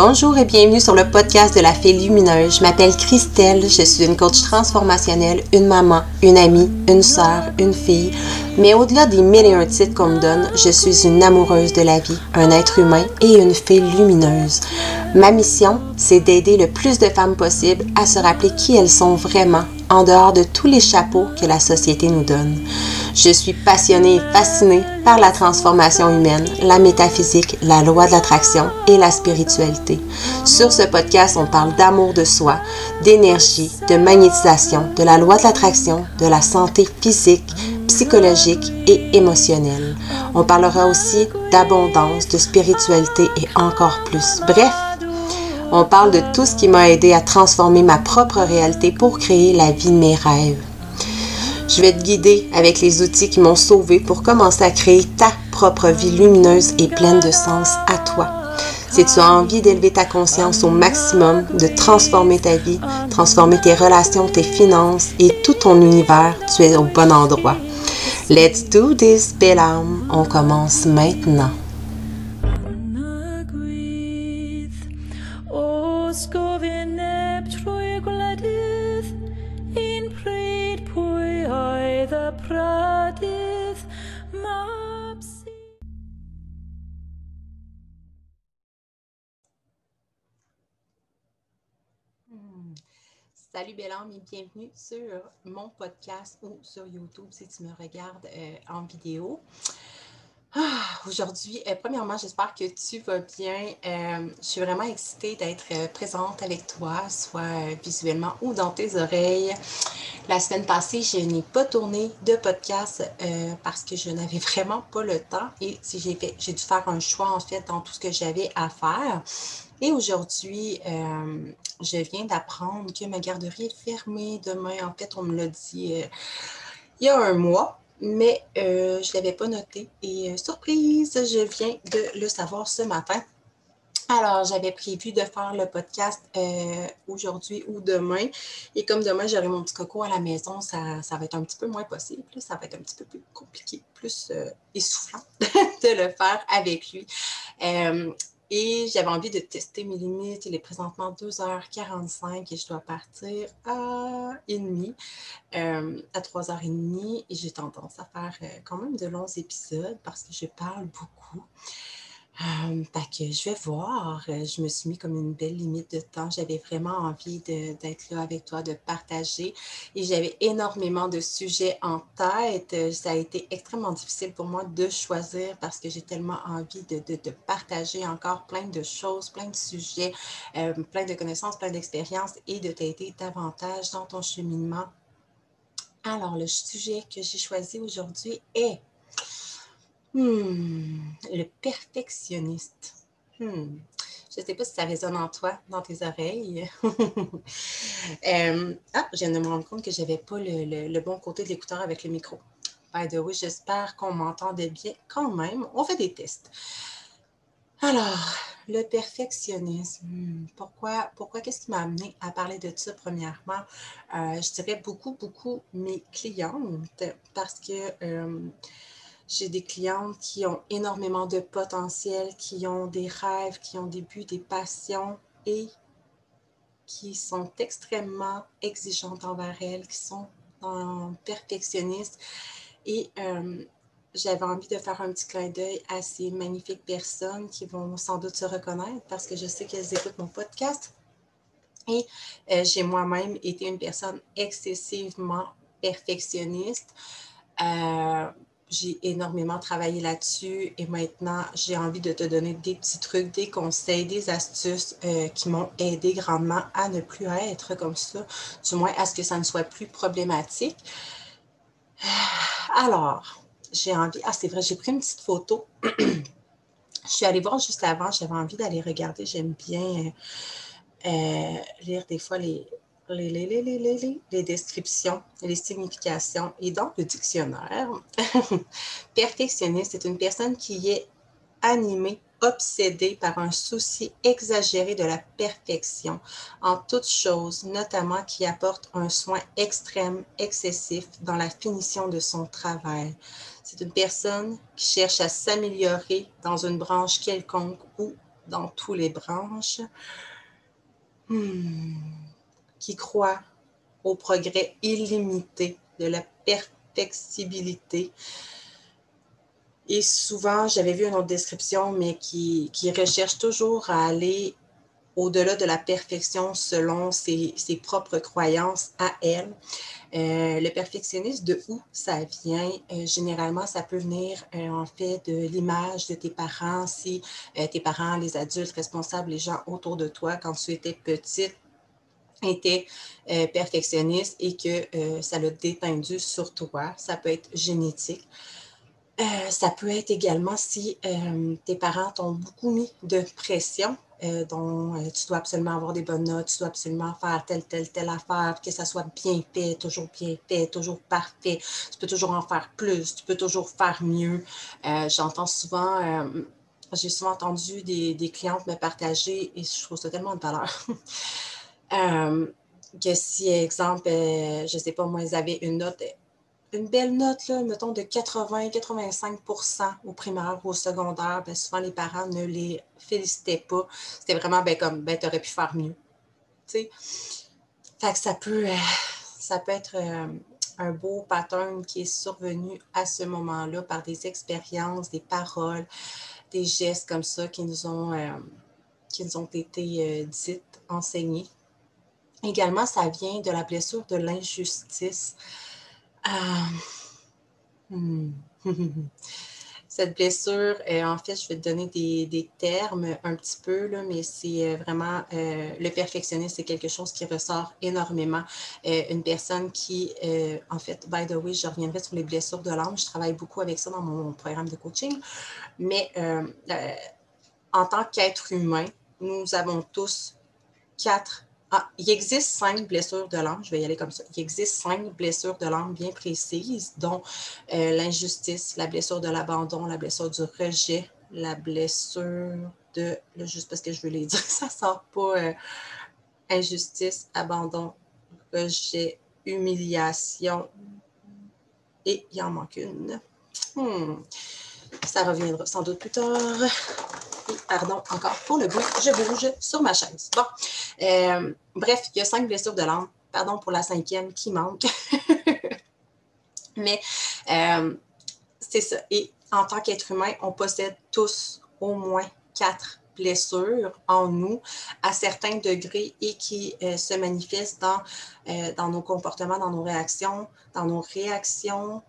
Bonjour et bienvenue sur le podcast de la Fée Lumineuse. Je m'appelle Christelle, je suis une coach transformationnelle, une maman, une amie, une sœur, une fille. Mais au-delà des mille et un titres qu'on me donne, je suis une amoureuse de la vie, un être humain et une fée lumineuse. Ma mission, c'est d'aider le plus de femmes possible à se rappeler qui elles sont vraiment en dehors de tous les chapeaux que la société nous donne. Je suis passionnée et fascinée par la transformation humaine, la métaphysique, la loi de l'attraction et la spiritualité. Sur ce podcast, on parle d'amour de soi, d'énergie, de magnétisation, de la loi de l'attraction, de la santé physique, psychologique et émotionnelle. On parlera aussi d'abondance, de spiritualité et encore plus. Bref, on parle de tout ce qui m'a aidé à transformer ma propre réalité pour créer la vie de mes rêves. Je vais te guider avec les outils qui m'ont sauvé pour commencer à créer ta propre vie lumineuse et pleine de sens à toi. Si tu as envie d'élever ta conscience au maximum, de transformer ta vie, transformer tes relations, tes finances et tout ton univers, tu es au bon endroit. Let's do this, belle. On commence maintenant. Salut belle âme et bienvenue sur mon podcast ou sur YouTube si tu me regardes euh, en vidéo. Ah, Aujourd'hui, euh, premièrement, j'espère que tu vas bien. Euh, je suis vraiment excitée d'être présente avec toi, soit visuellement ou dans tes oreilles. La semaine passée, je n'ai pas tourné de podcast parce que je n'avais vraiment pas le temps et j'ai dû faire un choix en fait dans tout ce que j'avais à faire. Et aujourd'hui, euh, je viens d'apprendre que ma garderie est fermée demain. En fait, on me l'a dit euh, il y a un mois, mais euh, je ne l'avais pas noté. Et surprise, je viens de le savoir ce matin. Alors, j'avais prévu de faire le podcast aujourd'hui ou demain. Et comme demain, j'aurai mon petit coco à la maison, ça, ça, va être un petit peu moins possible. Ça va être un petit peu plus compliqué, plus essoufflant de le faire avec lui. Et j'avais envie de tester mes limites. Il est présentement 2h45 et je dois partir à demi, euh, à 3h30. Et j'ai tendance à faire euh, quand même de longs épisodes parce que je parle beaucoup. Que je vais voir. Euh, je me suis mis comme une belle limite de temps. J'avais vraiment envie d'être là avec toi, de partager. Et j'avais énormément de sujets en tête. Euh, ça a été extrêmement difficile pour moi de choisir parce que j'ai tellement envie de, partager encore plein de choses, plein de sujets, plein de connaissances, plein d'expériences et de t'aider davantage dans ton cheminement. Alors, le sujet que j'ai choisi aujourd'hui est Hmm, le perfectionniste. Hmm. Je ne sais pas si ça résonne en toi, dans tes oreilles. Euh, ah, je viens de me rendre compte que je n'avais pas le, bon côté de l'écouteur avec le micro. By the way, j'espère qu'on m'entendait bien quand même. On fait des tests. Alors, le perfectionnisme. Hmm, pourquoi, pourquoi qu'est-ce qui m'a amené à parler de ça premièrement? Euh, je dirais beaucoup, beaucoup mes clientes parce que euh, j'ai des clientes qui ont énormément de potentiel, qui ont des rêves, qui ont des buts, des passions et qui sont extrêmement exigeantes envers elles, qui sont perfectionnistes. Et euh, j'avais envie de faire un petit clin d'œil à ces magnifiques personnes qui vont sans doute se reconnaître parce que je sais qu'elles écoutent mon podcast. Et euh, j'ai moi-même été une personne excessivement perfectionniste. Euh, j'ai énormément travaillé là-dessus et maintenant, j'ai envie de te donner des petits trucs, des conseils, des astuces euh, qui m'ont aidé grandement à ne plus être comme ça, du moins à ce que ça ne soit plus problématique. Alors, j'ai envie, ah c'est vrai, j'ai pris une petite photo. Je suis allée voir juste avant, j'avais envie d'aller regarder, j'aime bien euh, lire des fois les, les, les, descriptions, les significations. Et dans le dictionnaire, perfectionniste est une personne qui est animée, obsédée par un souci exagéré de la perfection en toute chose, notamment qui apporte un soin extrême, excessif dans la finition de son travail. C'est une personne qui cherche à s'améliorer dans une branche quelconque ou dans tous les branches, hmm. Qui croient au progrès illimité de la perfectibilité. Et souvent, j'avais vu une autre description, mais qui, qui recherche toujours à aller au-delà de la perfection selon ses, propres croyances à elle. Euh, le perfectionnisme, de où ça vient? Euh, généralement, ça peut venir euh, en fait de l'image de tes parents. Si tes parents, les adultes responsables, les gens autour de toi, quand tu étais petite, étaient perfectionnistes et que ça l'a détendu sur toi. Ça peut être génétique. ça peut être également si tes parents t'ont beaucoup mis de pression euh, dont euh, tu dois absolument avoir des bonnes notes, tu dois absolument faire telle, telle, telle affaire, que ça soit bien fait, toujours bien fait, toujours parfait. Tu peux toujours en faire plus, tu peux toujours faire mieux. Euh, j'entends souvent, j'ai souvent entendu des, des, clientes me partager, et je trouve ça tellement de valeur, que si, exemple, je ne sais pas, moi, ils avaient une note une belle note, là, mettons, de 80-85% au primaire ou au secondaire, ben, souvent les parents ne les félicitaient pas. C'était vraiment ben, comme, ben, tu aurais pu faire mieux. Fait que ça peut, euh, ça peut être euh, un beau pattern qui est survenu à ce moment-là par des expériences, des paroles, des gestes comme ça qui nous ont, euh, qui nous ont été dites, enseignées. Également, ça vient de la blessure de l'injustice. Ah. Hmm. Cette blessure, euh, en fait, je vais te donner des, termes un petit peu, là, mais c'est euh, vraiment euh, le perfectionnisme, c'est quelque chose qui ressort énormément. une personne qui, en fait, by the way, je reviendrai sur les blessures de l'âme. Je travaille beaucoup avec ça dans mon programme de coaching. Mais en tant qu'être humain, nous avons tous quatre ah, il existe cinq blessures de l'âme, je vais y aller comme ça. Il existe cinq blessures de l'âme bien précises, dont euh, l'injustice, la blessure de l'abandon, la blessure du rejet, la blessure de, juste parce que je veux les dire, ça sort pas, euh, injustice, abandon, rejet, humiliation, et il en manque une. Hmm. Ça reviendra sans doute plus tard pardon, encore pour le bout, je bouge sur ma chaise. Bon, euh, bref, il y a cinq blessures de l'âme. Pardon pour la cinquième qui manque. Mais euh, c'est ça. Et en tant qu'être humain, on possède tous au moins quatre blessures en nous à certains degrés et qui euh, se manifestent dans, dans nos comportements, dans nos réactions, dans nos réactions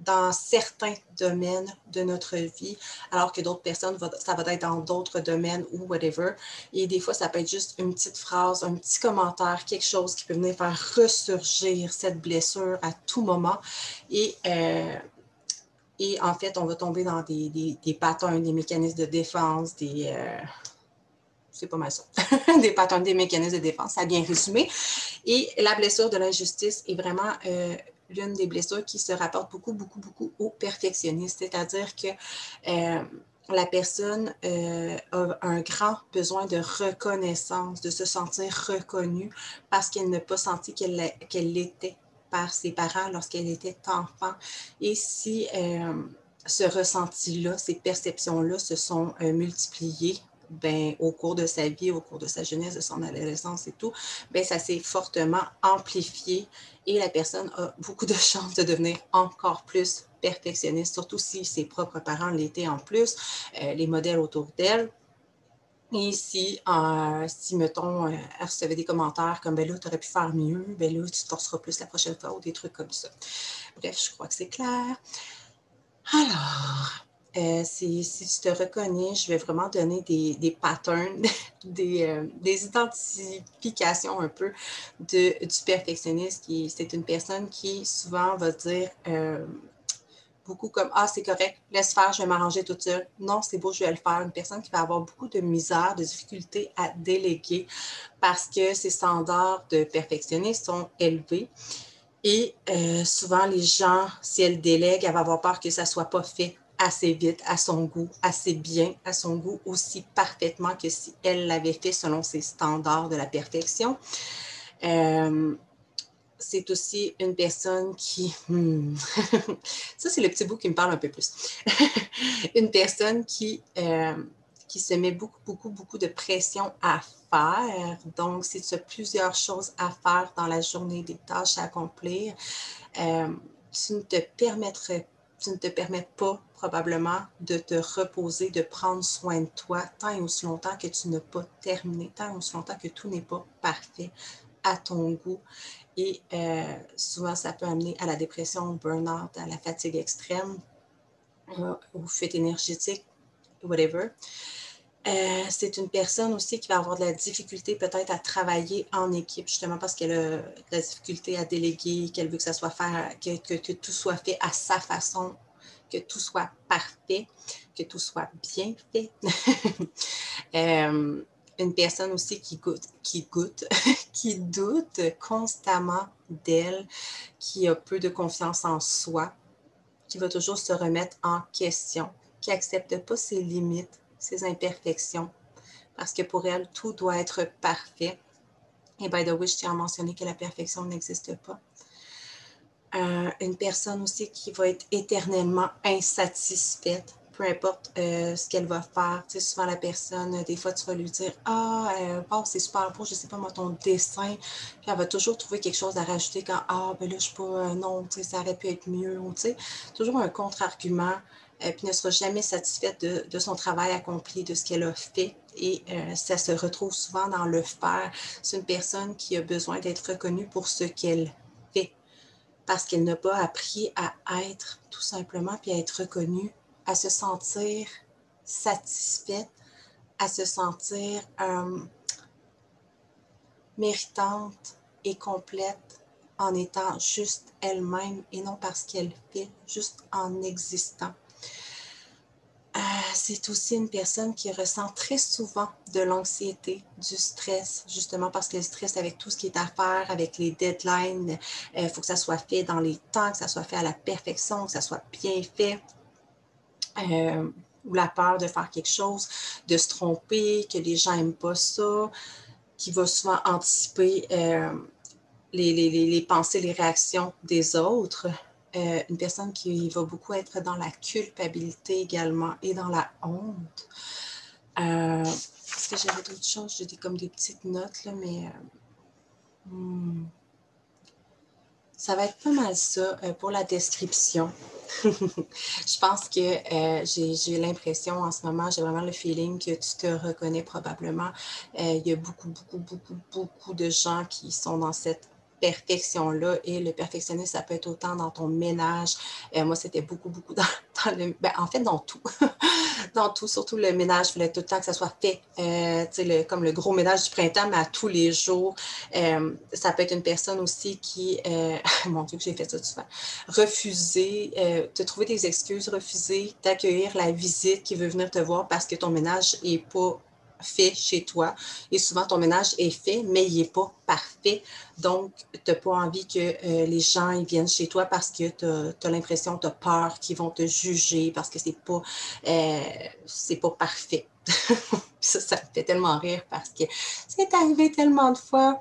dans certains domaines de notre vie, alors que d'autres personnes, ça va être dans d'autres domaines ou whatever. Et des fois, ça peut être juste une petite phrase, un petit commentaire, quelque chose qui peut venir faire ressurgir cette blessure à tout moment. Et, euh, et en fait, on va tomber dans des, des, des patterns, des mécanismes de défense, des... Euh, c'est pas mal ça. des patterns, des mécanismes de défense, ça a bien résumé. Et la blessure de l'injustice est vraiment euh, l'une des blessures qui se rapporte beaucoup, beaucoup, beaucoup au perfectionniste. C'est-à-dire que euh, la personne euh, a un grand besoin de reconnaissance, de se sentir reconnue parce qu'elle n'a pas senti qu'elle l'était par ses parents lorsqu'elle était enfant. Et si euh, ce ressenti-là, ces perceptions-là se sont multipliées ben, au cours de sa vie, au cours de sa jeunesse, de son adolescence et tout, ben, ça s'est fortement amplifié et la personne a beaucoup de chances de devenir encore plus perfectionniste, surtout si ses propres parents l'étaient en plus, euh, les modèles autour d'elle. Et si, euh, si mettons, euh, elle recevait des commentaires comme ben là, tu aurais pu faire mieux, ben là, tu te forceras plus la prochaine fois ou des trucs comme ça. Bref, je crois que c'est clair. Alors, euh, si, tu te reconnais, je vais vraiment donner des, patterns, euh, des, identifications un peu de, du perfectionniste. C'est une personne qui souvent va dire euh, beaucoup comme Ah, c'est correct, laisse faire, je vais m'arranger toute seule. Non, c'est beau, je vais le faire. Une personne qui va avoir beaucoup de misère, de difficulté à déléguer parce que ses standards de perfectionniste sont élevés. Et souvent, les gens, si elle délègue, elle va avoir peur que ça ne soit pas fait assez vite, à son goût, assez bien, à son goût, aussi parfaitement que si elle l'avait fait selon ses standards de la perfection. Euh, c'est aussi une personne qui... Hmm, ça, c'est le petit bout qui me parle un peu plus. une personne qui, euh, qui se met beaucoup, beaucoup, beaucoup de pression à faire. Donc, si tu as plusieurs choses à faire dans la journée, des tâches à accomplir, euh, tu ne te permettrais tu ne te permets pas probablement de te reposer, de prendre soin de toi tant et aussi longtemps que tu n'as pas terminé, tant et aussi longtemps que tout n'est pas parfait à ton goût. Et euh, souvent, ça peut amener à la dépression, au burn-out, à la fatigue extrême, euh, aux fuites énergétiques, whatever. Euh, c'est une personne aussi qui va avoir de la difficulté peut-être à travailler en équipe, justement parce qu'elle a de la difficulté à déléguer, qu'elle veut que ça soit fait, que, que, tout soit fait à sa façon, que tout soit parfait, que tout soit bien fait. euh, une personne aussi qui goûte, qui goûte, qui doute constamment d'elle, qui a peu de confiance en soi, qui va toujours se remettre en question, qui n'accepte pas ses limites, ses imperfections, parce que pour elle, tout doit être parfait. Et by the way, je tiens à mentionner que la perfection n'existe pas. Euh, une personne aussi qui va être éternellement insatisfaite peu importe euh, ce qu'elle va faire. Tu sais, souvent, la personne, euh, des fois, tu vas lui dire Ah, c'est super beau, je sais pas moi, ton dessin. Puis elle va toujours trouver quelque chose à rajouter quand Ah, ben là, je sais pas, non, tu sais, ça aurait pu être mieux. tu sais, toujours un contre-argument. Puis ne sera jamais satisfaite de, son travail accompli, de ce qu'elle a fait. Et ça se retrouve souvent dans le faire. C'est une personne qui a besoin d'être reconnue pour ce qu'elle fait parce qu'elle n'a pas appris à être tout simplement, puis à être reconnue à se sentir satisfaite, à se sentir euh, méritante et complète en étant juste elle-même et non parce qu'elle fait, juste en existant. Euh, c'est aussi une personne qui ressent très souvent de l'anxiété, du stress, justement parce que le stress avec tout ce qui est à faire, avec les deadlines, il euh, faut que ça soit fait dans les temps, que ça soit fait à la perfection, que ça soit bien fait. Euh, ou la peur de faire quelque chose, de se tromper, que les gens n'aiment pas ça, qui va souvent anticiper les, pensées, les réactions des autres. Euh, une personne qui va beaucoup être dans la culpabilité également et dans la honte. Est-ce que j'avais d'autres choses? J'ai comme des petites notes, là, mais... Hmm. Ça va être pas mal ça pour la description. je pense que euh, j'ai l'impression en ce moment, j'ai vraiment le feeling que tu te reconnais probablement. Euh, il y a beaucoup, beaucoup, beaucoup, beaucoup de gens qui sont dans cette perfection-là. Et le perfectionnisme, ça peut être autant dans ton ménage. Euh, moi, c'était beaucoup, beaucoup dans, le. Ben, en fait, dans tout. dans tout, surtout le ménage, il fallait tout le temps que ça soit fait. Euh, le, comme le gros ménage du printemps, mais à tous les jours. Euh, ça peut être une personne aussi qui. mon Dieu, que j'ai fait ça souvent. Refuser, te trouver des excuses, refuser d'accueillir la visite qui veut venir te voir parce que ton ménage n'est pas fait chez toi. Et souvent, ton ménage est fait, mais il n'est pas parfait. Donc, tu n'as pas envie que euh, les gens ils viennent chez toi parce que tu as, l'impression, tu as peur qu'ils vont te juger parce que ce n'est pas, euh, pas parfait. ça, ça me fait tellement rire parce que c'est arrivé tellement de fois.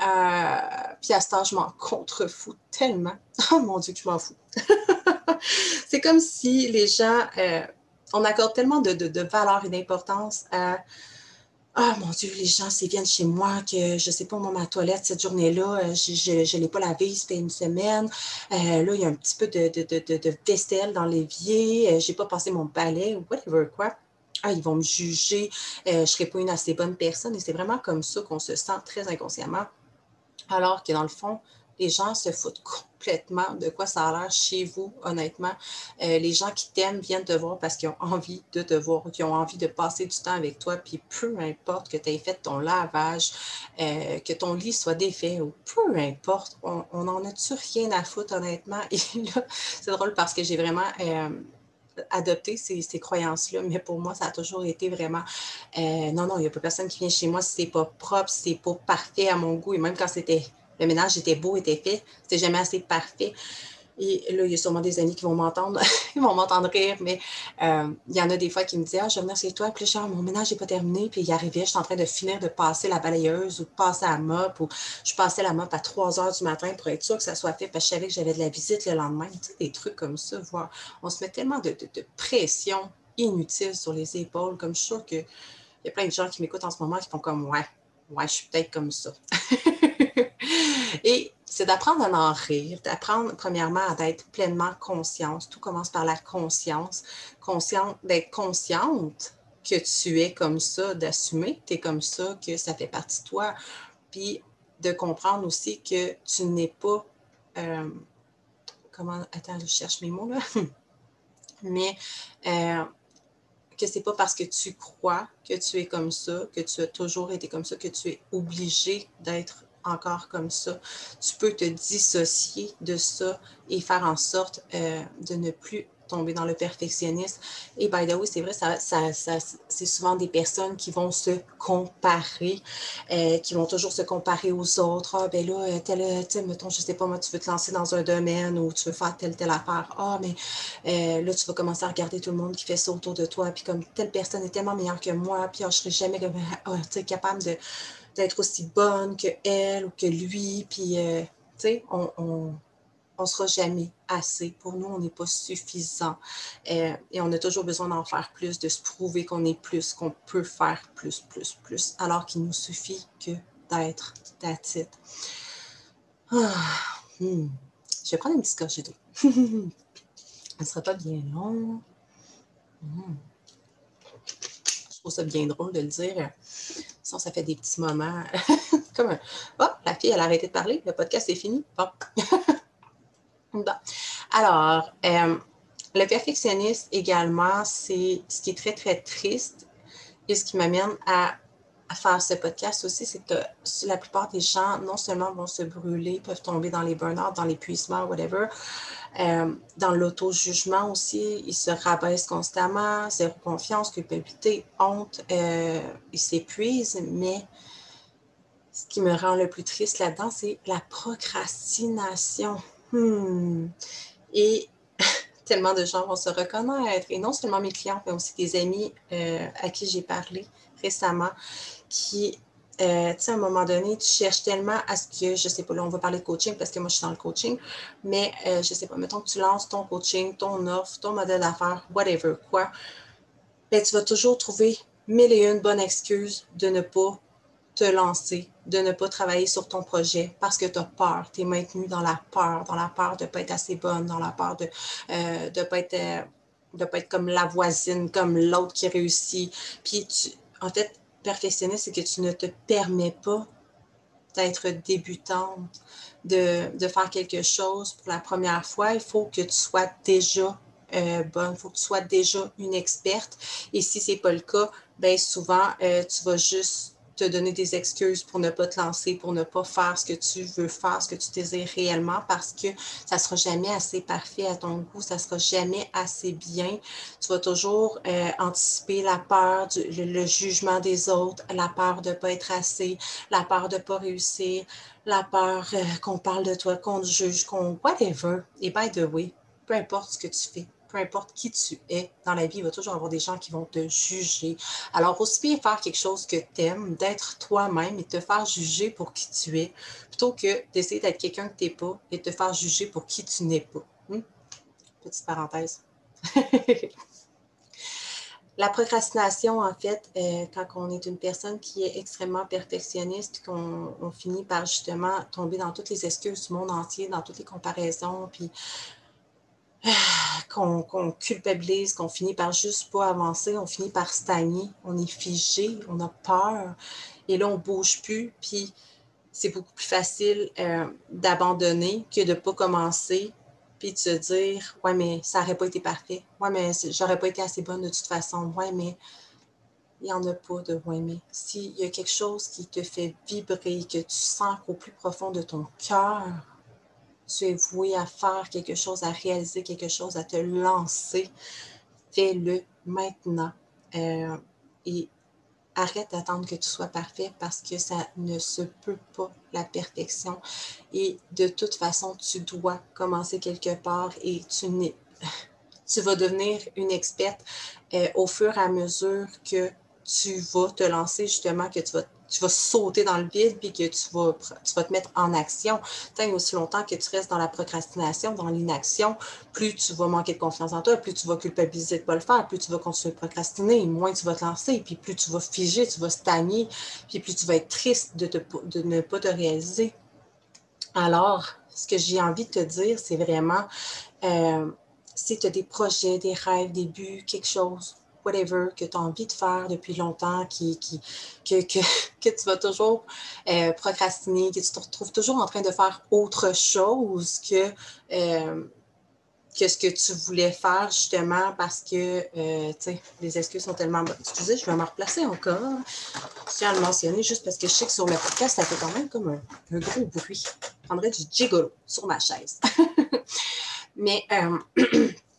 Euh, puis à ce temps, je m'en contrefous tellement. Oh mon Dieu, que je m'en fous. c'est comme si les gens, on accorde tellement de, valeur et d'importance à ah mon Dieu, les gens, s'ils viennent chez moi, que je ne sais pas, moi, ma toilette, cette journée-là, euh, je ne l'ai pas lavée, ça fait une semaine. Euh, là, il y a un petit peu de, de, de, vaisselle dans l'évier. Euh, je n'ai pas passé mon balai whatever, quoi. Ah, ils vont me juger. je ne serai pas une assez bonne personne. Et c'est vraiment comme ça qu'on se sent très inconsciemment. Alors que dans le fond, les gens se foutent complètement de quoi ça a l'air chez vous, honnêtement. Euh, les gens qui t'aiment viennent te voir parce qu'ils ont envie de te voir, qui ont envie de passer du temps avec toi, puis peu importe que tu aies fait ton lavage, euh, que ton lit soit défait, ou peu importe, on n'en a-tu rien à foutre, honnêtement? Et là, c'est drôle parce que j'ai vraiment... Euh, adopté ces, ces croyances-là, mais pour moi, ça a toujours été vraiment non, non, il n'y a pas personne qui vient chez moi si c'est pas propre, si c'est pas parfait à mon goût, et même quand c'était le ménage était beau, était fait, c'était jamais assez parfait. Et là, il y a sûrement des amis qui vont m'entendre, ils vont m'entendre rire, mais euh, il y en a des fois qui me disent Ah, je vais venir chez toi, puis genre, mon ménage n'est pas terminé, puis il arrivait, je suis en train de finir de passer la balayeuse ou de passer la mop, ou je passais la mop à 3 heures du matin pour être sûr que ça soit fait, parce que je savais que j'avais de la visite le lendemain. Tu sais, des trucs comme ça, voir. On se met tellement de, pression inutile sur les épaules, comme je suis sûre qu'il y a plein de gens qui m'écoutent en ce moment qui font comme Ouais, ouais, je suis peut-être comme ça. Et c'est d'apprendre à en rire, d'apprendre premièrement à être pleinement consciente. Tout commence par la conscience, consciente, d'être consciente que tu es comme ça, d'assumer que tu es comme ça, que ça fait partie de toi, puis de comprendre aussi que tu n'es pas, euh, comment, attends, je cherche mes mots là, mais euh, que c'est pas parce que tu crois que tu es comme ça, que tu as toujours été comme ça, que tu es obligé d'être encore comme ça. Tu peux te dissocier de ça et faire en sorte euh, de ne plus tomber dans le perfectionnisme. Et by the way, c'est vrai, ça, c'est souvent des personnes qui vont se comparer, euh, qui vont toujours se comparer aux autres. Ah, ben là, tel, mettons, je sais pas, moi, tu veux te lancer dans un domaine ou tu veux faire telle, telle affaire. Ah, mais euh, là, tu vas commencer à regarder tout le monde qui fait ça autour de toi. Puis comme telle personne est tellement meilleure que moi, puis ah, je serai jamais ah, capable d'être aussi bonne que elle ou que lui. Puis, euh, tu sais, on, ne sera jamais assez. Pour nous, on n'est pas suffisant. Euh, et on a toujours besoin d'en faire plus, de se prouver qu'on est plus, qu'on peut faire plus, plus, plus, alors qu'il nous suffit que d'être that's ah, hmm. Je vais prendre une petite gorgée d'eau. Elle ne sera pas bien long. Hmm. Je trouve ça bien drôle de le dire ça fait des petits moments. Comme un Oh, la fille, elle a arrêté de parler, le podcast est fini. Bon. Alors, euh, le perfectionniste également, c'est ce qui est très, très triste et ce qui m'amène à, faire ce podcast aussi, c'est que la plupart des gens, non seulement vont se brûler, peuvent tomber dans les burn-out, dans l'épuisement, whatever, euh, dans l'auto-jugement aussi, ils se rabaissent constamment, zéro confiance, culpabilité, honte, euh, ils s'épuisent, mais ce qui me rend le plus triste là-dedans, c'est la procrastination. Hmm. Et tellement de gens vont se reconnaître, et non seulement mes clients, mais aussi des amis euh, à qui j'ai parlé récemment, qui euh, tu sais, à un moment donné, tu cherches tellement à ce que, je sais pas, là, on va parler de coaching parce que moi, je suis dans le coaching, mais euh, je sais pas, mettons que tu lances ton coaching, ton offre, ton modèle d'affaires, whatever, quoi, ben, tu vas toujours trouver mille et une bonnes excuses de ne pas te lancer, de ne pas travailler sur ton projet parce que tu as peur, tu es maintenu dans la peur, dans la peur de ne pas être assez bonne, dans la peur de ne euh, pas être de pas être comme la voisine, comme l'autre qui réussit. Puis, tu, en fait, perfectionniste, c'est que tu ne te permets pas d'être débutante, de, de, faire quelque chose pour la première fois. Il faut que tu sois déjà euh, bonne, il faut que tu sois déjà une experte. Et si ce n'est pas le cas, bien souvent, euh, tu vas juste te donner des excuses pour ne pas te lancer, pour ne pas faire ce que tu veux faire, ce que tu désires réellement, parce que ça ne sera jamais assez parfait à ton goût, ça ne sera jamais assez bien. Tu vas toujours euh, anticiper la peur, le, jugement des autres, la peur de ne pas être assez, la peur de ne pas réussir, la peur euh, qu'on parle de toi, qu'on te juge, qu'on whatever. Et by the way, peu importe ce que tu fais, peu importe qui tu es dans la vie, il va toujours avoir des gens qui vont te juger. Alors, aussi bien faire quelque chose que tu aimes, d'être toi-même et te faire juger pour qui tu es, plutôt que d'essayer d'être quelqu'un que tu n'es pas et te faire juger pour qui tu n'es pas. Hmm? Petite parenthèse. La procrastination, en fait, euh, quand on est une personne qui est extrêmement perfectionniste, qu'on finit par justement tomber dans toutes les excuses du monde entier, dans toutes les comparaisons, puis qu'on culpabilise, qu'on finit par juste pas avancer, on finit par stagner, on est figé, on a peur, et là, on bouge plus, puis c'est beaucoup plus facile euh, d'abandonner que de ne pas commencer, puis de se dire, ouais, mais ça n'aurait pas été parfait, ouais, mais j'aurais pas été assez bonne de toute façon, ouais, mais il n'y en a pas de ouais, mais. S'il y a quelque chose qui te fait vibrer, que tu sens qu'au plus profond de ton cœur, tu es voué à faire quelque chose, à réaliser quelque chose, à te lancer, fais-le maintenant. Euh, et arrête d'attendre que tu sois parfait parce que ça ne se peut pas, la perfection. Et de toute façon, tu dois commencer quelque part et tu, tu vas devenir une experte euh, au fur et à mesure que tu vas te lancer, justement, que tu vas tu vas sauter dans le vide puis que tu vas, tu vas te mettre en action. Tant aussi longtemps que tu restes dans la procrastination, dans l'inaction, plus tu vas manquer de confiance en toi, plus tu vas culpabiliser de ne pas le faire, plus tu vas continuer de procrastiner, moins tu vas te lancer, puis plus tu vas figer, tu vas stagner, puis plus tu vas être triste de, de ne pas te réaliser. Alors, ce que j'ai envie de te dire, c'est vraiment, euh, si tu as des projets, des rêves, des buts, quelque chose, whatever, que tu as envie de faire depuis longtemps, qui, qui, que, que, que tu vas toujours euh, procrastiner, que tu te retrouves toujours en train de faire autre chose que, euh, que ce que tu voulais faire justement parce que, euh, les excuses sont tellement bonnes. Excusez, je vais me replacer encore. Je tiens à le mentionner juste parce que je sais que sur le podcast, ça fait quand même comme un, un gros bruit. Je prendrais du gigolo sur ma chaise. Mais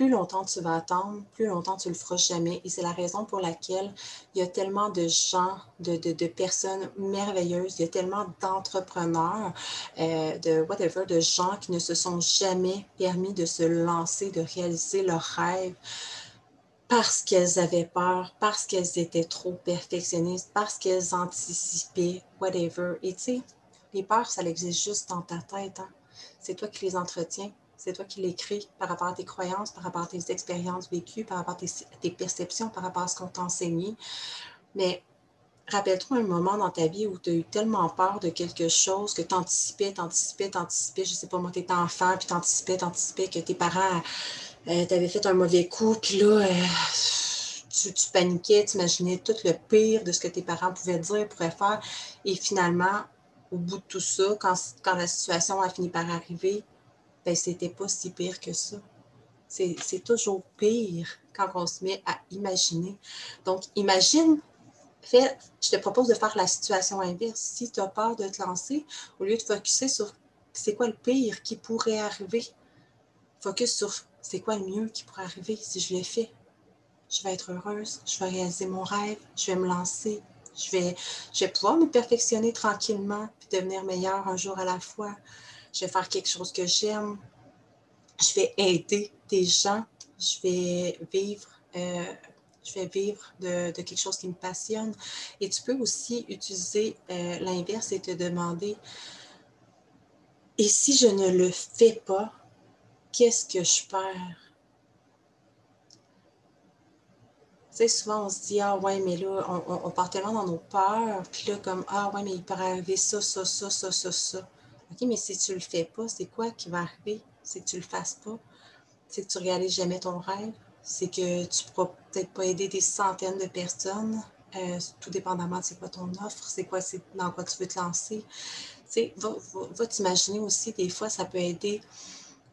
plus longtemps tu vas attendre, plus longtemps tu le feras jamais. Et c'est la raison pour laquelle il y a tellement de gens, de, personnes merveilleuses, il y a tellement d'entrepreneurs, euh, de whatever, de gens qui ne se sont jamais permis de se lancer, de réaliser leurs rêves parce qu'elles avaient peur, parce qu'elles étaient trop perfectionnistes, parce qu'elles anticipaient, whatever. Et tu sais, les peurs, ça existe juste dans ta tête. Hein. C'est toi qui les entretiens. C'est toi qui l'écris par rapport à tes croyances, par rapport à tes expériences vécues, par rapport à tes, perceptions, par rapport à ce qu'on t'a enseigné. Mais rappelle-toi un moment dans ta vie où tu as eu tellement peur de quelque chose que tu anticipais, t'anticipais, t'anticipais, je sais pas moi, tu étais enfant, puis t'anticipais, t'anticipais que tes parents euh, t'avaient fait un mauvais coup, puis là, euh, tu, tu, paniquais, tu imaginais tout le pire de ce que tes parents pouvaient dire, pourraient faire. Et finalement, au bout de tout ça, quand, quand la situation a fini par arriver, ben, c'était pas si pire que ça. C'est toujours pire quand on se met à imaginer. Donc, imagine, fait, je te propose de faire la situation inverse. Si tu as peur de te lancer, au lieu de focuser sur c'est quoi le pire qui pourrait arriver, focus sur c'est quoi le mieux qui pourrait arriver si je l'ai fait. Je vais être heureuse, je vais réaliser mon rêve, je vais me lancer, je vais, je vais pouvoir me perfectionner tranquillement puis devenir meilleure un jour à la fois je vais faire quelque chose que j'aime, je vais aider des gens, je vais vivre, euh, je vais vivre de, quelque chose qui me passionne. Et tu peux aussi utiliser euh, l'inverse et te demander, et si je ne le fais pas, qu'est-ce que je perds? Tu sais, souvent, on se dit, ah ouais, mais là, on, on, part tellement dans nos peurs, puis là, comme, ah ouais, mais il peut arriver ça, ça, ça, ça, ça, ça. OK, mais si tu le fais pas, c'est quoi qui va arriver? C'est que tu le fasses pas? C'est que tu ne réalises jamais ton rêve? C'est que tu ne pourras peut-être pas aider des centaines de personnes, euh, tout dépendamment de c'est quoi ton offre, c'est quoi, dans quoi tu veux te lancer. Tu sais, va, va, t'imaginer aussi, des fois, ça peut aider.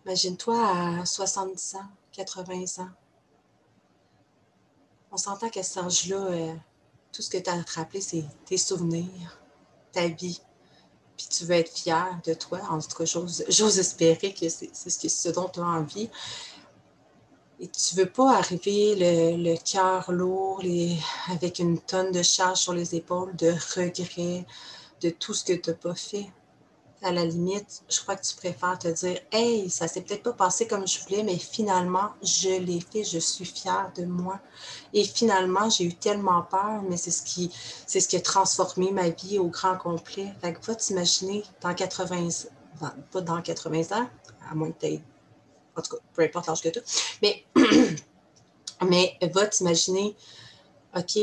Imagine-toi à 70 ans, 80 ans. On s'entend qu'à cet âge-là, euh, tout ce que tu as à c'est tes souvenirs, ta vie, puis tu veux être fier de toi. En tout cas, j'ose espérer que c'est ce, dont tu as envie. Et tu veux pas arriver le, cœur lourd, avec une tonne de charge sur les épaules, de regrets, de tout ce que tu n'as pas fait à la limite, je crois que tu préfères te dire Hey, ça s'est peut-être pas passé comme je voulais, mais finalement, je l'ai fait, je suis fière de moi. Et finalement, j'ai eu tellement peur, mais c'est ce qui c'est ce qui a transformé ma vie au grand complet. Fait que va t'imaginer dans 80 ans, pas dans 80 ans, à moins que tu en tout cas, peu importe l'âge que tu mais, mais va t'imaginer, OK,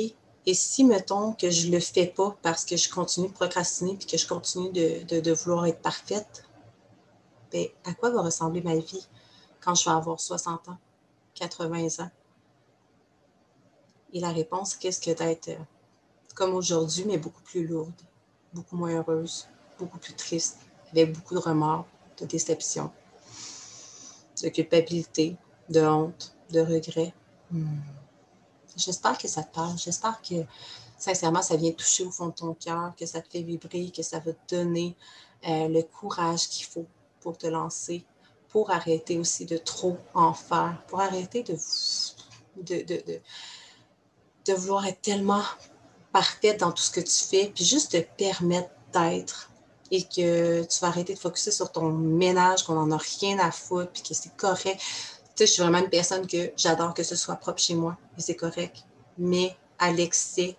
et si, mettons, que je ne le fais pas parce que je continue de procrastiner puis que je continue de, vouloir être parfaite, bien, à quoi va ressembler ma vie quand je vais avoir 60 ans, 80 ans? Et la réponse, qu'est-ce que d'être euh, comme aujourd'hui, mais beaucoup plus lourde, beaucoup moins heureuse, beaucoup plus triste, avec beaucoup de remords, de déception, de culpabilité, de honte, de regret. Hmm. J'espère que ça te parle. J'espère que, sincèrement, ça vient toucher au fond de ton cœur, que ça te fait vibrer, que ça va te donner euh, le courage qu'il faut pour te lancer, pour arrêter aussi de trop en faire, pour arrêter de, de, de vouloir être tellement parfaite dans tout ce que tu fais, puis juste te permettre d'être et que tu vas arrêter de focuser sur ton ménage, qu'on n'en a rien à foutre, puis que c'est correct. Tu sais, je suis vraiment une personne que j'adore que ce soit propre chez moi, c'est correct. Mais à l'excès,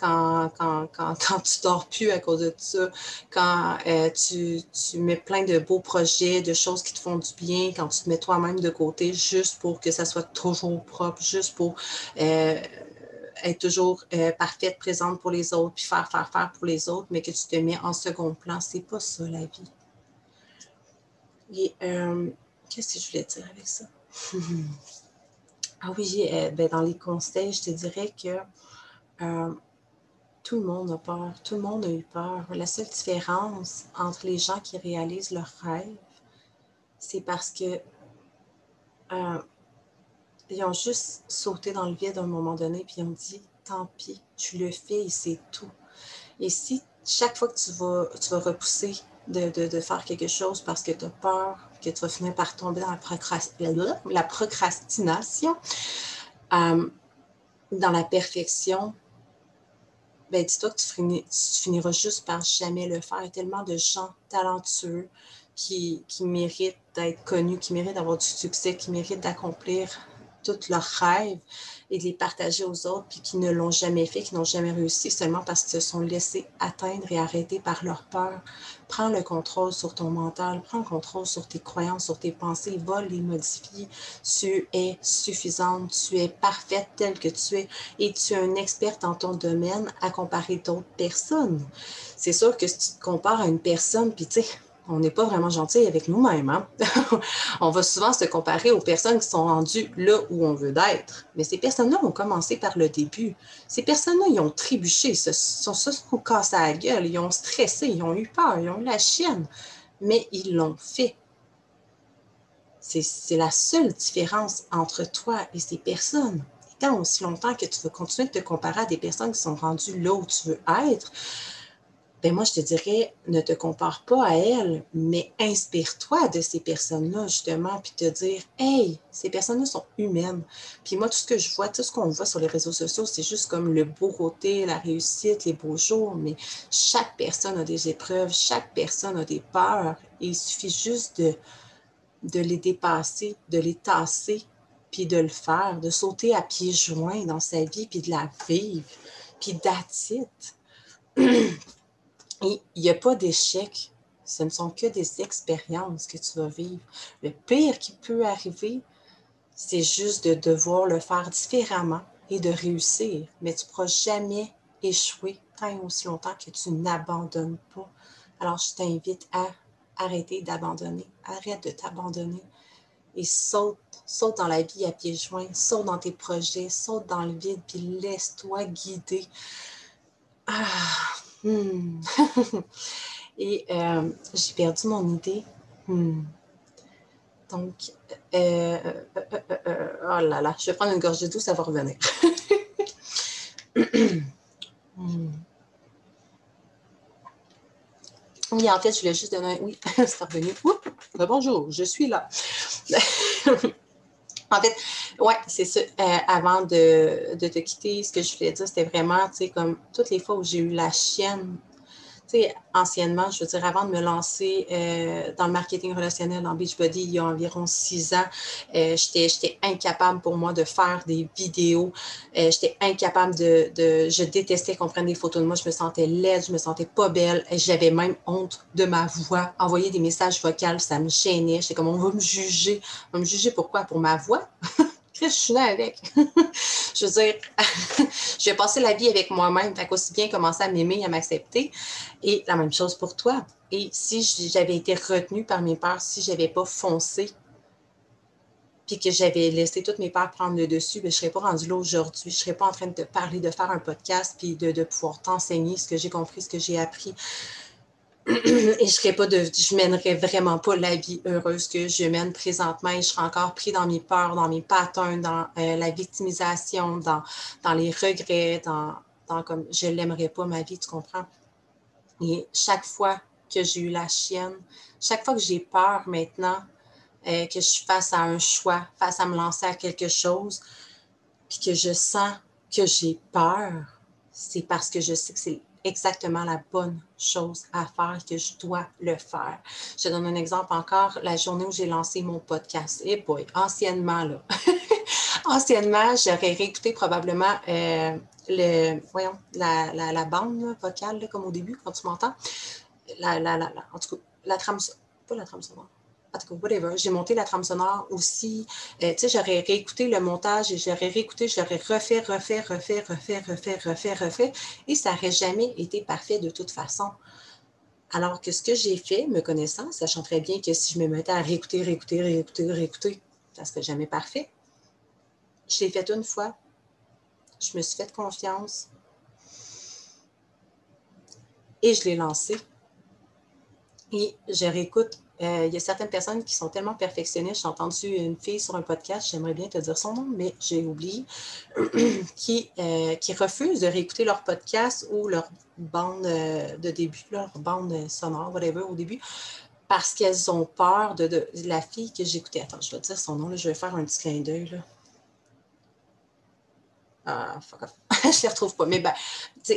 quand, quand, quand, quand, tu dors plus à cause de ça, quand euh, tu, tu, mets plein de beaux projets, de choses qui te font du bien, quand tu te mets toi-même de côté juste pour que ça soit toujours propre, juste pour euh, être toujours euh, parfaite, présente pour les autres, puis faire, faire, faire pour les autres, mais que tu te mets en second plan. C'est pas ça la vie. Et qu'est-ce que je voulais dire avec ça? ah oui, ben, dans les conseils, je te dirais que tout le monde a peur, tout le monde a eu peur. La seule différence entre les gens qui réalisent leurs rêves, c'est parce que euh, ils ont juste sauté dans le vide à un moment donné, puis ils ont dit tant pis, tu le fais et c'est tout. Et si chaque fois que tu vas, tu vas repousser de, faire quelque chose parce que tu as peur que tu vas finir par tomber dans la, procrastination, euh, dans la perfection, ben dis-toi que tu, finiras juste par jamais le faire. Il y a tellement de gens talentueux qui, qui méritent d'être connus, qui méritent d'avoir du succès, qui méritent d'accomplir tous leurs rêves et de les partager aux autres, puis qui ne l'ont jamais fait, qui n'ont jamais réussi seulement parce qu'ils se sont laissés atteindre et arrêter par leur peur. Prends le contrôle sur ton mental, prends le contrôle sur tes croyances, sur tes pensées, va les modifier. Tu es suffisante, tu es parfaite telle que tu es et tu es un expert dans ton domaine à comparer d'autres personnes. C'est sûr que si tu te compares à une personne, puis tu sais, on n'est pas vraiment gentil avec nous-mêmes. Hein? on va souvent se comparer aux personnes qui sont rendues là où on veut d'être. Mais ces personnes-là ont commencé par le début. Ces personnes-là, ils ont trébuché, se sont, se sont cassés à la gueule, ils ont stressé, ils ont eu peur, ils ont eu la chienne. Mais ils l'ont fait. C'est la seule différence entre toi et ces personnes. Et tant aussi longtemps que tu veux continuer de te comparer à des personnes qui sont rendues là où tu veux être, ben moi, je te dirais, ne te compare pas à elles, mais inspire-toi de ces personnes-là, justement, puis te dire, hey, ces personnes-là sont humaines. Puis moi, tout ce que je vois, tout ce qu'on voit sur les réseaux sociaux, c'est juste comme le beau côté, la réussite, les beaux jours, mais chaque personne a des épreuves, chaque personne a des peurs, et il suffit juste de, de les dépasser, de les tasser, puis de le faire, de sauter à pieds joints dans sa vie, puis de la vivre, puis d'attitude. Et il n'y a pas d'échec. Ce ne sont que des expériences que tu vas vivre. Le pire qui peut arriver, c'est juste de devoir le faire différemment et de réussir. Mais tu ne pourras jamais échouer tant et aussi longtemps que tu n'abandonnes pas. Alors, je t'invite à arrêter d'abandonner. Arrête de t'abandonner et saute, saute dans la vie à pieds joints, saute dans tes projets, saute dans le vide, puis laisse-toi guider. Ah, Hmm. Et euh, j'ai perdu mon idée. Hmm. Donc, euh, euh, oh là là, je vais prendre une gorgée d'eau, ça va revenir. Hmm. Oui, en fait, je voulais juste donner un. Oui, c'est revenu. bonjour, je suis là. En fait, ouais, c'est ça. Euh, avant de, de, te quitter, ce que je voulais dire, c'était vraiment, tu sais, comme toutes les fois où j'ai eu la chienne anciennement, je veux dire, avant de me lancer euh, dans le marketing relationnel dans Beachbody il y a environ six ans, euh, j'étais incapable pour moi de faire des vidéos. Euh, j'étais incapable de, de, Je détestais qu'on prenne des photos de moi. Je me sentais laide, je me sentais pas belle. J'avais même honte de ma voix. Envoyer des messages vocaux, ça me gênait. J'étais comme, on va me juger. On va me juger pourquoi? Pour ma voix? je suis là avec. je veux dire, je vais passer la vie avec moi-même. Fait qu'aussi bien commencer à m'aimer, à m'accepter. Et la même chose pour toi. Et si j'avais été retenue par mes peurs, si je n'avais pas foncé, puis que j'avais laissé toutes mes peurs prendre le dessus, ben, je ne serais pas rendue là aujourd'hui. Je ne serais pas en train de te parler, de faire un podcast, puis de pouvoir t'enseigner ce que j'ai compris, ce que j'ai appris. Et je serais pas je mènerais vraiment pas la vie heureuse que je mène présentement et je serais encore pris dans mes peurs, dans mes patterns, dans euh, la victimisation, dans, dans les regrets, dans, dans comme je l'aimerais pas ma vie, tu comprends? Et chaque fois que j'ai eu la chienne, chaque fois que j'ai peur maintenant, euh, que je suis face à un choix, face à me lancer à quelque chose, puis que je sens que j'ai peur, c'est parce que je sais que c'est exactement la bonne chose à faire, que je dois le faire. Je donne un exemple encore, la journée où j'ai lancé mon podcast. Et eh boy, anciennement, là. anciennement, j'aurais réécouté probablement euh, le, voyons, la, la, bande vocale, comme au début, quand tu m'entends. La, la, en tout cas, la trame, pas la trame sonore en tout cas, whatever. J'ai monté la trame sonore aussi. Euh, tu sais, j'aurais réécouté le montage et j'aurais réécouté, j'aurais refait, refait, refait, refait, refait, refait, refait. Et ça n'aurait jamais été parfait de toute façon. Alors que ce que j'ai fait, me connaissant, sachant très bien que si je me mettais à réécouter, réécouter, réécouter, réécouter, ça ne serait jamais parfait. Je l'ai fait une fois. Je me suis fait confiance. Et je l'ai lancé. Et je réécoute euh, il y a certaines personnes qui sont tellement perfectionnistes. J'ai entendu une fille sur un podcast, j'aimerais bien te dire son nom, mais j'ai oublié, qui, euh, qui refusent de réécouter leur podcast ou leur bande euh, de début, leur bande sonore, whatever, au début, parce qu'elles ont peur de, de, la fille que j'écoutais. Attends, je vais dire son nom, là, je vais faire un petit clin d'œil. Ah, fuck off. je les retrouve pas. Mais ben,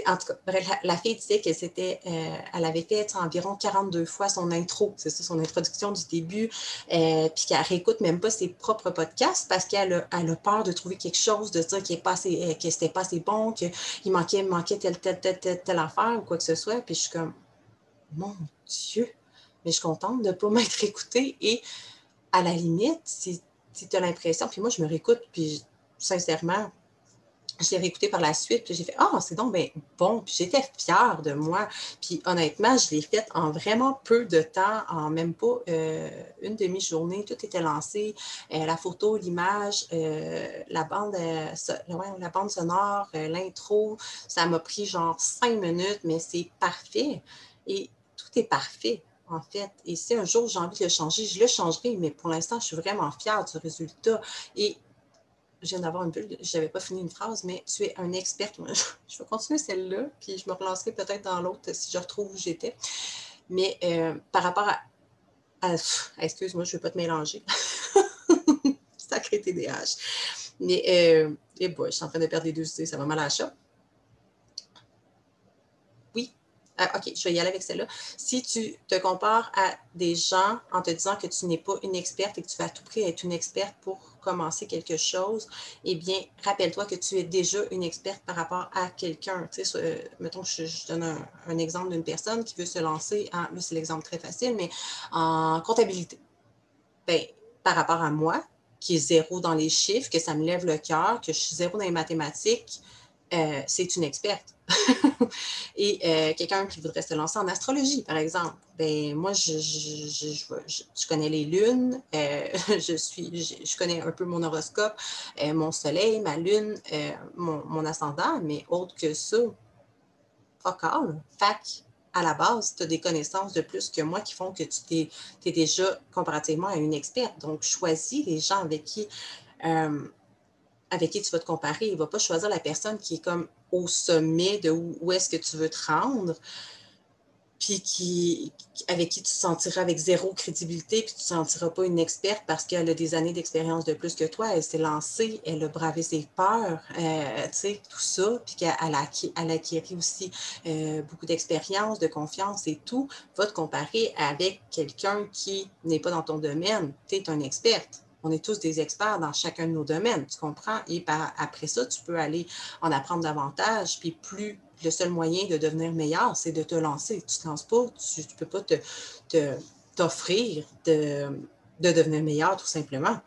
en tout cas, la, fille disait qu'elle c'était, euh, elle avait fait environ 42 fois son intro, c'est ça, son introduction du début, euh, puis qu'elle réécoute même pas ses propres podcasts parce qu'elle a, a peur de trouver quelque chose, de dire qu'il euh, que c'était pas assez bon, qu'il manquait, manquait telle, telle, telle, telle, affaire ou quoi que ce soit. Puis je suis comme, mon Dieu, mais je suis contente de ne pas m'être écoutée. Et à la limite, si tu as l'impression, puis moi, je me réécoute, puis sincèrement, je l'ai réécouté par la suite, puis j'ai fait Ah, c'est donc bien bon. Puis j'étais fière de moi. Puis honnêtement, je l'ai fait en vraiment peu de temps, en même pas euh, une demi-journée. Tout était lancé. Euh, la photo, l'image, euh, la, bande, la bande sonore, l'intro. Ça m'a pris genre cinq minutes, mais c'est parfait. Et tout est parfait en fait. Et si un jour j'ai envie de le changer, je le changerai, mais pour l'instant, je suis vraiment fière du résultat. Et je viens d'avoir une bulle, je n'avais pas fini une phrase, mais tu es un expert. Je vais continuer celle-là, puis je me relancerai peut-être dans l'autre si je retrouve où j'étais. Mais euh, par rapport à. Excuse-moi, je ne vais pas te mélanger. Sacré TDAH. Mais, euh, et bon, je suis en train de perdre les deux idées, ça va mal à la. Ah, OK, je vais y aller avec celle-là. Si tu te compares à des gens en te disant que tu n'es pas une experte et que tu vas à tout prix être une experte pour commencer quelque chose, eh bien, rappelle-toi que tu es déjà une experte par rapport à quelqu'un. Tu sais, euh, mettons, je, je donne un, exemple d'une personne qui veut se lancer en, là, c'est l'exemple très facile, mais en comptabilité. Bien, par rapport à moi, qui est zéro dans les chiffres, que ça me lève le cœur, que je suis zéro dans les mathématiques, euh, c'est une experte. Et euh, quelqu'un qui voudrait se lancer en astrologie, par exemple, ben moi, je, connais les lunes, euh, je, connais un peu mon horoscope, mon soleil, ma lune, mon, ascendant, mais autre que ça, fuck all. Fac, à la base, tu as des connaissances de plus que moi qui font que tu es, déjà comparativement à une experte. Donc, choisis les gens avec qui avec qui tu vas te comparer. Il ne va pas choisir la personne qui est comme au sommet de où, est-ce que tu veux te rendre, puis qui, avec qui tu te sentiras avec zéro crédibilité, puis tu ne te sentiras pas une experte parce qu'elle a des années d'expérience de plus que toi. Elle s'est lancée, elle a bravé ses peurs, euh, tu sais, tout ça, puis qu'elle a, elle a acquis aussi euh, beaucoup d'expérience, de confiance et tout. Va te comparer avec quelqu'un qui n'est pas dans ton domaine. Tu es un experte on est tous des experts dans chacun de nos domaines, tu comprends? Et après ça, tu peux aller en apprendre davantage. Puis plus, le seul moyen de devenir meilleur, c'est de te lancer. Tu ne te lances pas, tu ne peux pas te, t'offrir de, de devenir meilleur, tout simplement.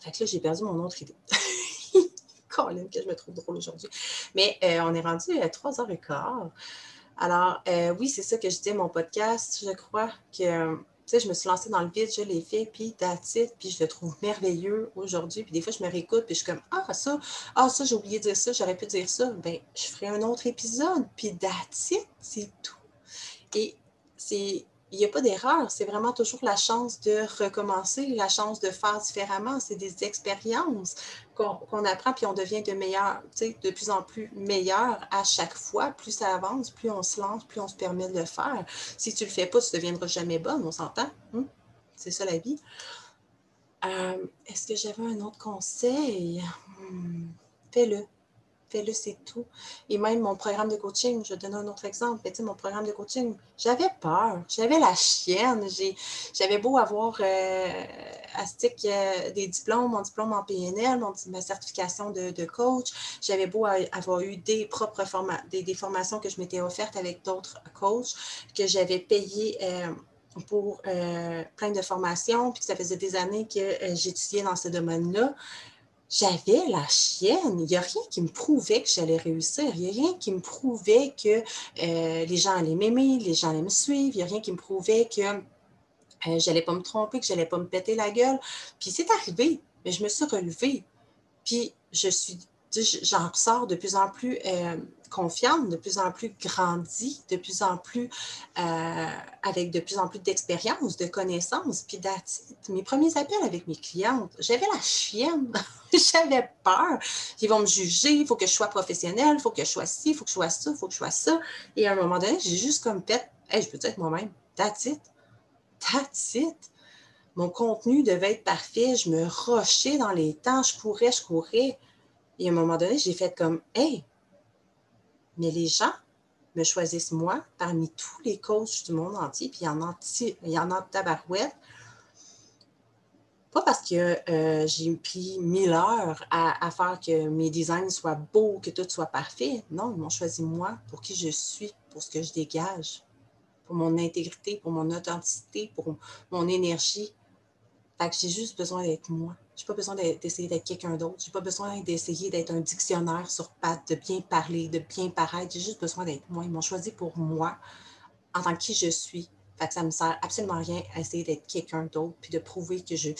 Fait que là, j'ai perdu mon autre idée. Colin, que je me trouve drôle aujourd'hui. Mais euh, on est rendu à 3h15. Alors, euh, oui, c'est ça que je dis, mon podcast. Je crois que sais, je me suis lancée dans le vide, je l'ai fait, puis that's puis je le trouve merveilleux aujourd'hui. Puis des fois, je me réécoute, puis je suis comme, ah, ça, ah, ça, j'ai oublié de dire ça, j'aurais pu dire ça. Ben, je ferai un autre épisode, puis that's c'est tout. Et c'est il n'y a pas d'erreur. C'est vraiment toujours la chance de recommencer, la chance de faire différemment. C'est des expériences qu'on apprend, puis on devient de meilleur, de plus en plus meilleur à chaque fois. Plus ça avance, plus on se lance, plus on se permet de le faire. Si tu ne le fais pas, tu ne deviendras jamais bonne, on s'entend. Hein? C'est ça la vie. Euh, est-ce que j'avais un autre conseil? Hmm, fais-le. C'est tout. Et même mon programme de coaching, je vais donner un autre exemple. Mais, mon programme de coaching, j'avais peur, j'avais la chienne. J'avais beau avoir euh, euh, des diplômes, mon diplôme en PNL, mon, ma certification de, coach. J'avais beau avoir eu des propres des, formations que je m'étais offertes avec d'autres coachs, que j'avais payé. Euh, pour plein de formations, puis ça faisait des années que j'étudiais dans ce domaine-là j'avais la chienne. Il n'y a rien qui me prouvait que j'allais réussir. Il n'y a rien qui me prouvait que euh, les gens allaient m'aimer, les gens allaient me suivre. Il n'y a rien qui me prouvait que euh, je n'allais pas me tromper, que je n'allais pas me péter la gueule. Puis c'est arrivé, mais je me suis relevée. Puis je suis, j'en ressors de plus en plus euh, confiante, de plus en plus grandie, de plus en plus euh, avec de plus en plus d'expérience, de connaissances. Puis mes premiers appels avec mes clientes, j'avais la chienne, j'avais peur. Ils vont me juger, il faut que je sois professionnelle, il faut que je sois ci, il faut que je sois ça, il faut que je sois ça. Et à un moment donné, j'ai juste comme fait, hey, je peux être moi-même, that's it. Mon contenu devait être parfait, je me rochais dans les temps, je courais, je courais. Et à un moment donné, j'ai fait comme, hey, mais les gens me choisissent moi parmi tous les coachs du monde entier, puis il y en a, il y en tabarouette. Pas parce que euh, j'ai pris mille heures à, faire que mes designs soient beaux, que tout soit parfait. Non, ils m'ont choisi moi pour qui je suis, pour ce que je dégage, pour mon intégrité, pour mon authenticité, pour mon énergie. Fait que j'ai juste besoin d'être moi. Je n'ai pas besoin d'essayer d'être quelqu'un d'autre. Je n'ai pas besoin d'essayer d'être un dictionnaire sur pattes, de bien parler, de bien paraître. J'ai juste besoin d'être moi. Ils m'ont choisi pour moi, en tant que qui je suis. Fait que ça me sert absolument rien à essayer d'être quelqu'un d'autre, puis de prouver que je,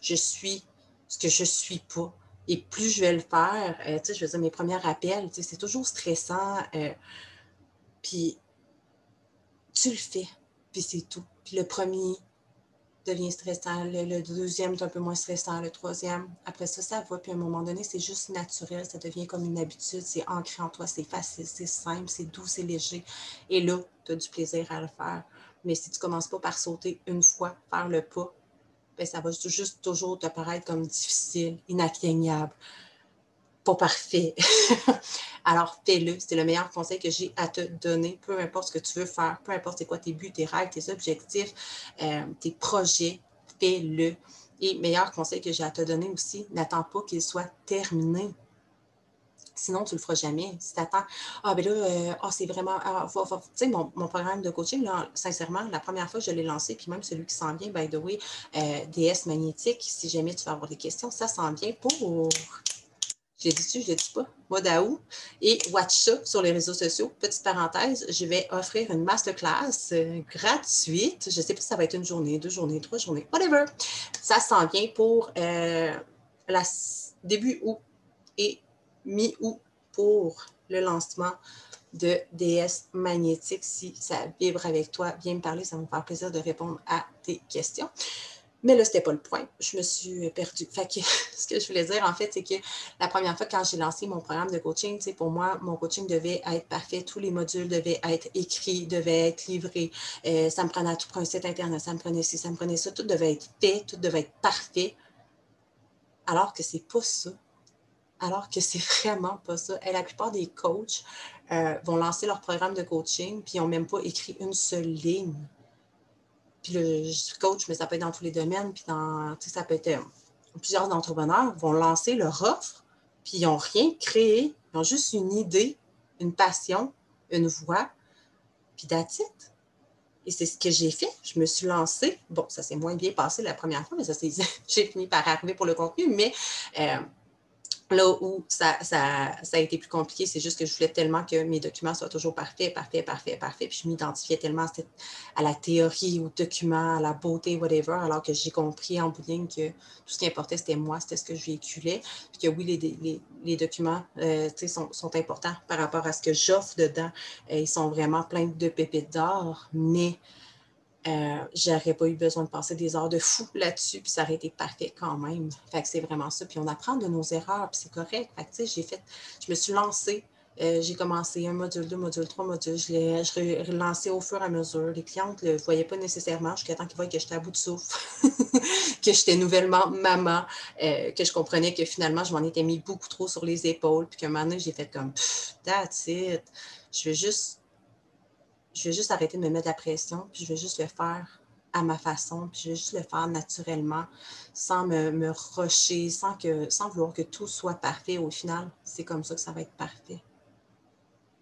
je suis ce que je suis pas. Et plus je vais le faire, euh, tu sais, je veux dire, mes premiers rappels, c'est toujours stressant. Euh, puis tu le fais, puis c'est tout. Puis le premier, devient stressant. Le, deuxième est un peu moins stressant. Le troisième, après ça, ça va. Puis à un moment donné, c'est juste naturel. Ça devient comme une habitude. C'est ancré en toi. C'est facile, c'est simple, c'est doux, c'est léger. Et là, tu as du plaisir à le faire. Mais si tu ne commences pas par sauter une fois, faire le pas, ben, ça va juste toujours te paraître comme difficile, inatteignable, pas parfait. Alors fais-le. C'est le meilleur conseil que j'ai à te donner, peu importe ce que tu veux faire, peu importe c'est quoi tes buts, tes règles, tes objectifs, euh, tes projets, fais-le. Et meilleur conseil que j'ai à te donner aussi, n'attends pas qu'il soit terminé. Sinon, tu ne le feras jamais. Si tu attends, ah, ben là, euh, ah, c'est vraiment. Ah, tu sais, mon, programme de coaching, là, sincèrement, la première fois que je l'ai lancé, puis même celui qui s'en vient, by the way, euh, DS magnétique, si jamais tu vas avoir des questions, ça s'en vient pour j'ai dit-tu, je ne dis pas, mois d'août. Et watch ça sur les réseaux sociaux. Petite parenthèse, je vais offrir une masterclass euh, gratuite. Je ne sais pas si ça va être une journée, deux journées, trois journées, whatever. Ça s'en vient pour euh, la, début août et mi-août pour le lancement de DS magnétique. Si ça vibre avec toi, viens me parler, ça va me faire plaisir de répondre à tes questions. Mais là, ce n'était pas le point. Je me suis perdue. Fait que, ce que je voulais dire, en fait, c'est que la première fois, quand j'ai lancé mon programme de coaching, pour moi, mon coaching devait être parfait. Tous les modules devaient être écrits, devaient être livrés. Euh, ça me prenait tout pour un site Internet, ça me prenait ci, ça me prenait ça. Tout devait être fait, tout devait être parfait. Alors que c'est pas ça. Alors que c'est vraiment pas ça. Et la plupart des coachs euh, vont lancer leur programme de coaching, puis ils n'ont même pas écrit une seule ligne puis le, je coach, mais ça peut être dans tous les domaines. Puis dans, ça peut être euh, plusieurs entrepreneurs vont lancer leur offre, puis ils n'ont rien créé. Ils ont juste une idée, une passion, une voix, puis that's Et c'est ce que j'ai fait. Je me suis lancée. Bon, ça s'est moins bien passé la première fois, mais ça j'ai fini par arriver pour le contenu. Mais euh, Là où ça, a été plus compliqué, c'est juste que je voulais tellement que mes documents soient toujours parfaits, parfaits, parfaits, parfaits. Puis je m'identifiais tellement à la théorie, aux documents, à la beauté, whatever, alors que j'ai compris en bout que tout ce qui importait, c'était moi, c'était ce que je véhiculais. Puis que oui, les, documents euh, sont, importants par rapport à ce que j'offre dedans. Ils sont vraiment pleins de pépites d'or, mais euh, j'aurais pas eu besoin de passer des heures de fou là-dessus, puis ça aurait été parfait quand même. Fait que c'est vraiment ça. Puis on apprend de nos erreurs, puis c'est correct. Fait que, j'ai fait, je me suis lancée, Euh, j'ai commencé un module, deux modules, trois modules. Je l'ai relancé au fur et à mesure. Les clientes ne le voyaient pas nécessairement jusqu'à temps qu'ils voient que j'étais à bout de souffle, que j'étais nouvellement maman, euh, que je comprenais que finalement, je m'en étais mis beaucoup trop sur les épaules. Puis qu'à un moment donné, j'ai fait comme, that's it. Je vais juste, je vais juste arrêter de me mettre la pression, puis je vais juste le faire à ma façon, puis je vais juste le faire naturellement, sans me, me rusher, sans, que, sans vouloir que tout soit parfait. Au final, c'est comme ça que ça va être parfait.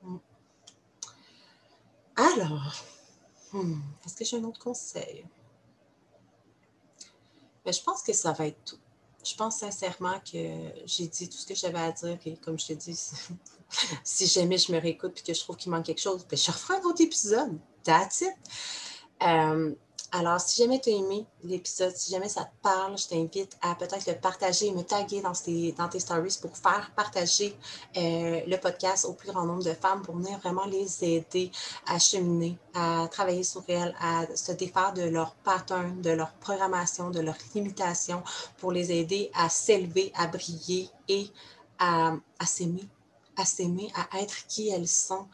Hmm. Alors, hmm, est-ce que j'ai un autre conseil? Mais ben, je pense que ça va être tout. Je pense sincèrement que j'ai dit tout ce que j'avais à dire. Et comme je te dis, si jamais je me réécoute et que je trouve qu'il manque quelque chose, ben je referai un autre épisode. That's it. Euh, alors, si jamais tu as aimé l'épisode, si jamais ça te parle, je t'invite à peut-être le partager me taguer dans tes, dans tes stories pour faire partager euh, le podcast au plus grand nombre de femmes pour venir vraiment les aider à cheminer, à travailler sur elles, à se défaire de leurs patterns, de leur programmation, de leurs limitations, pour les aider à s'élever, à briller et à, à s'aimer, à s'aimer, à être qui elles sont.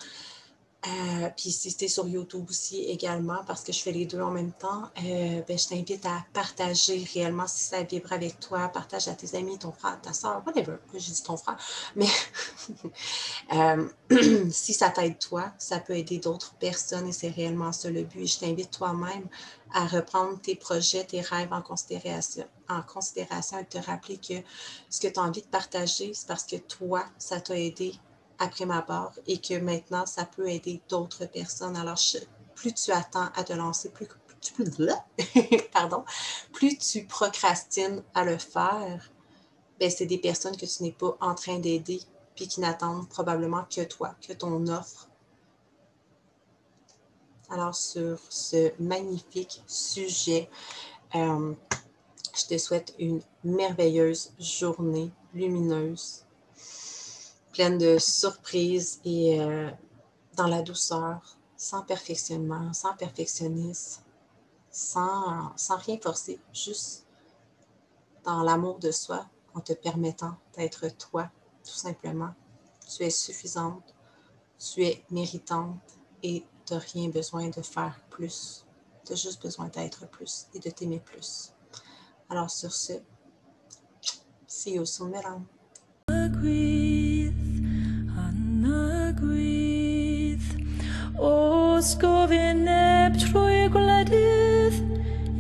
Euh, puis si c'était sur YouTube aussi également, parce que je fais les deux en même temps, euh, ben, je t'invite à partager réellement si ça vibre avec toi. Partage à tes amis, ton frère, ta soeur, whatever. J'ai dit ton frère. Mais euh, si ça t'aide toi, ça peut aider d'autres personnes et c'est réellement ça le but. je t'invite toi-même à reprendre tes projets, tes rêves en considération, en considération et te rappeler que ce que tu as envie de partager, c'est parce que toi, ça t'a aidé après ma barre et que maintenant, ça peut aider d'autres personnes. Alors, plus tu attends à te lancer, plus, tu, pardon, plus tu procrastines à le faire, ben, c'est des personnes que tu n'es pas en train d'aider puis qui n'attendent probablement que toi, que ton offre. Alors, sur ce magnifique sujet, euh, je te souhaite une merveilleuse journée lumineuse pleine de surprises et euh, dans la douceur, sans perfectionnement, sans perfectionnisme, sans, sans rien forcer, juste dans l'amour de soi, en te permettant d'être toi, tout simplement. Tu es suffisante, tu es méritante et tu n'as rien besoin de faire plus. Tu as juste besoin d'être plus et de t'aimer plus. Alors sur ce, see you soon, mesdames. digwydd. Os gofyn neb trwy gwledydd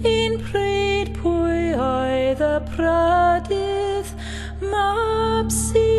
Un pryd pwy oedd y pradydd Mab sydd